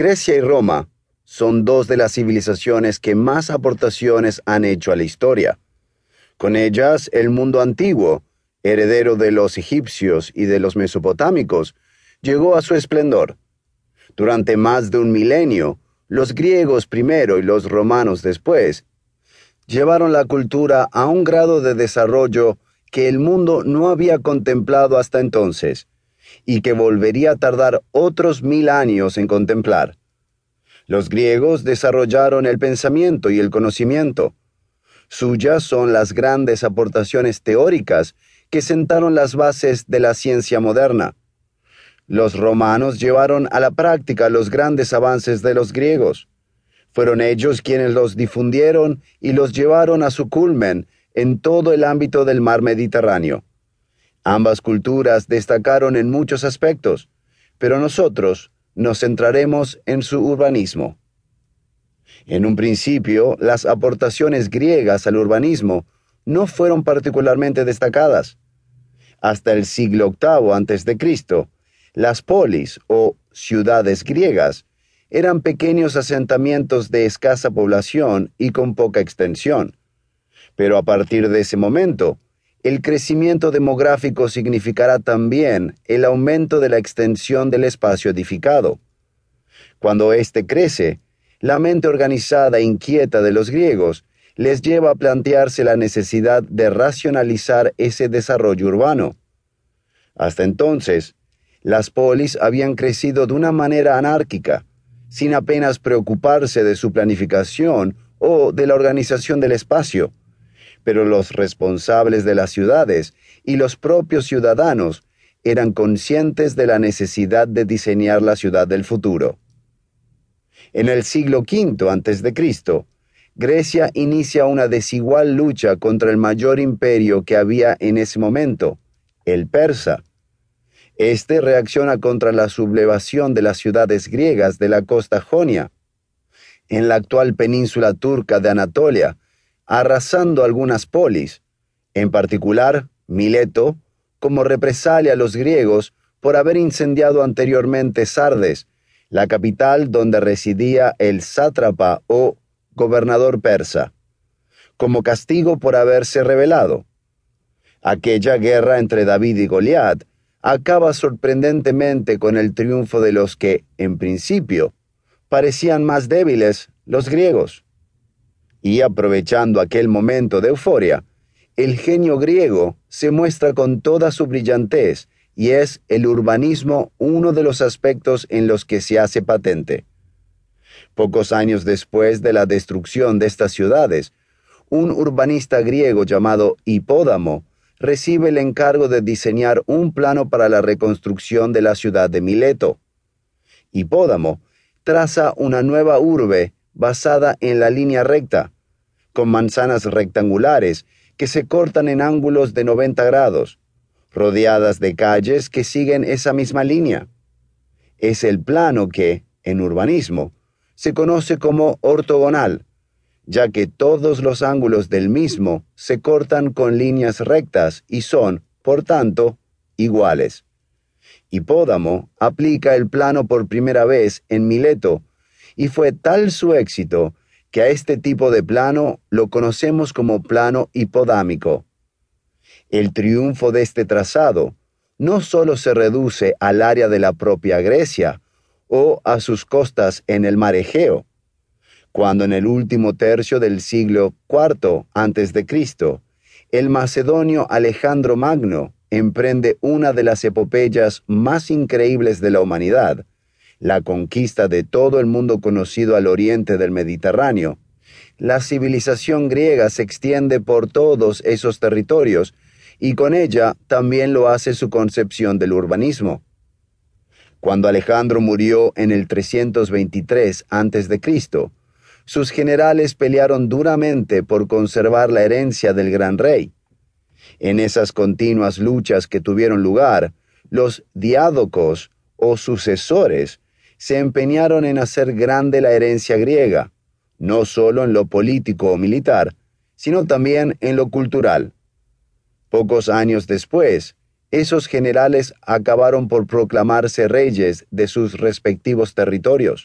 Grecia y Roma son dos de las civilizaciones que más aportaciones han hecho a la historia. Con ellas, el mundo antiguo, heredero de los egipcios y de los mesopotámicos, llegó a su esplendor. Durante más de un milenio, los griegos primero y los romanos después llevaron la cultura a un grado de desarrollo que el mundo no había contemplado hasta entonces, y que volvería a tardar otros mil años en contemplar. Los griegos desarrollaron el pensamiento y el conocimiento, Suyas son las grandes aportaciones teóricas que sentaron las bases de la ciencia moderna. Los romanos llevaron a la práctica los grandes avances de los griegos. Fueron ellos quienes los difundieron y los llevaron a su culmen en todo el ámbito del mar Mediterráneo. Ambas culturas destacaron en muchos aspectos, pero nosotros nos centraremos en su urbanismo. En un principio, las aportaciones griegas al urbanismo no fueron particularmente destacadas. Hasta el siglo VIII a.C., las polis o ciudades griegas eran pequeños asentamientos de escasa población y con poca extensión. Pero a partir de ese momento, el crecimiento demográfico significará también el aumento de la extensión del espacio edificado. Cuando éste crece, la mente organizada e inquieta de los griegos les lleva a plantearse la necesidad de racionalizar ese desarrollo urbano. Hasta entonces, las polis habían crecido de una manera anárquica, sin apenas preocuparse de su planificación o de la organización del espacio. Pero los responsables de las ciudades y los propios ciudadanos eran conscientes de la necesidad de diseñar la ciudad del futuro. En el siglo V a.C., Grecia inicia una desigual lucha contra el mayor imperio que había en ese momento, el persa. Este reacciona contra la sublevación de las ciudades griegas de la costa jonia, en la actual península turca de Anatolia, arrasando algunas polis, en particular Mileto, como represalia a los griegos por haber incendiado anteriormente Sardes, la capital donde residía el sátrapa o gobernador persa, como castigo por haberse rebelado. Aquella guerra entre David y Goliat acaba sorprendentemente con el triunfo de los que, en principio, parecían más débiles, los griegos. Y aprovechando aquel momento de euforia, el genio griego se muestra con toda su brillantez y es el urbanismo uno de los aspectos en los que se hace patente. Pocos años después de la destrucción de estas ciudades, un urbanista griego llamado Hipódamo recibe el encargo de diseñar un plano para la reconstrucción de la ciudad de Mileto. Hipódamo traza una nueva urbe basada en la línea recta, con manzanas rectangulares que se cortan en ángulos de 90 grados, rodeadas de calles que siguen esa misma línea. Es el plano que, en urbanismo, se conoce como ortogonal, ya que todos los ángulos del mismo se cortan con líneas rectas y son, por tanto, iguales. Hipódamo aplica el plano por primera vez en Mileto, y fue tal su éxito que a este tipo de plano lo conocemos como plano hipodámico. El triunfo de este trazado no solo se reduce al área de la propia Grecia o a sus costas en el mar Egeo. Cuando en el último tercio del siglo IV a.C., el macedonio Alejandro Magno emprende una de las epopeyas más increíbles de la humanidad, la conquista de todo el mundo conocido al oriente del Mediterráneo. La civilización griega se extiende por todos esos territorios y con ella también lo hace su concepción del urbanismo. Cuando Alejandro murió en el 323 a.C., sus generales pelearon duramente por conservar la herencia del gran rey. En esas continuas luchas que tuvieron lugar, los diádocos o sucesores se empeñaron en hacer grande la herencia griega, no solo en lo político o militar, sino también en lo cultural. Pocos años después, esos generales acabaron por proclamarse reyes de sus respectivos territorios.